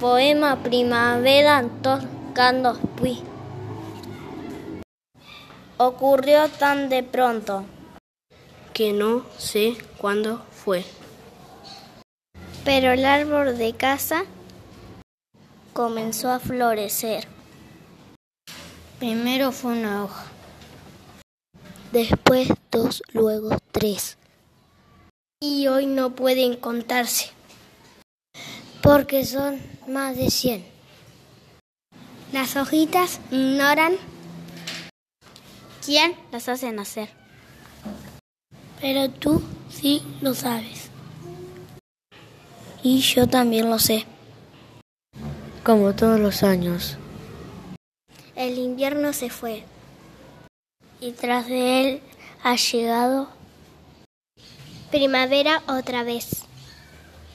Poema Primavera tocando Pui. Ocurrió tan de pronto que no sé cuándo fue. Pero el árbol de casa comenzó a florecer. Primero fue una hoja, después dos, luego tres. Y hoy no pueden contarse, porque son más de cien. Las hojitas ignoran quién las hace nacer. Pero tú sí lo sabes. Y yo también lo sé. Como todos los años. El invierno se fue y tras de él ha llegado primavera otra vez.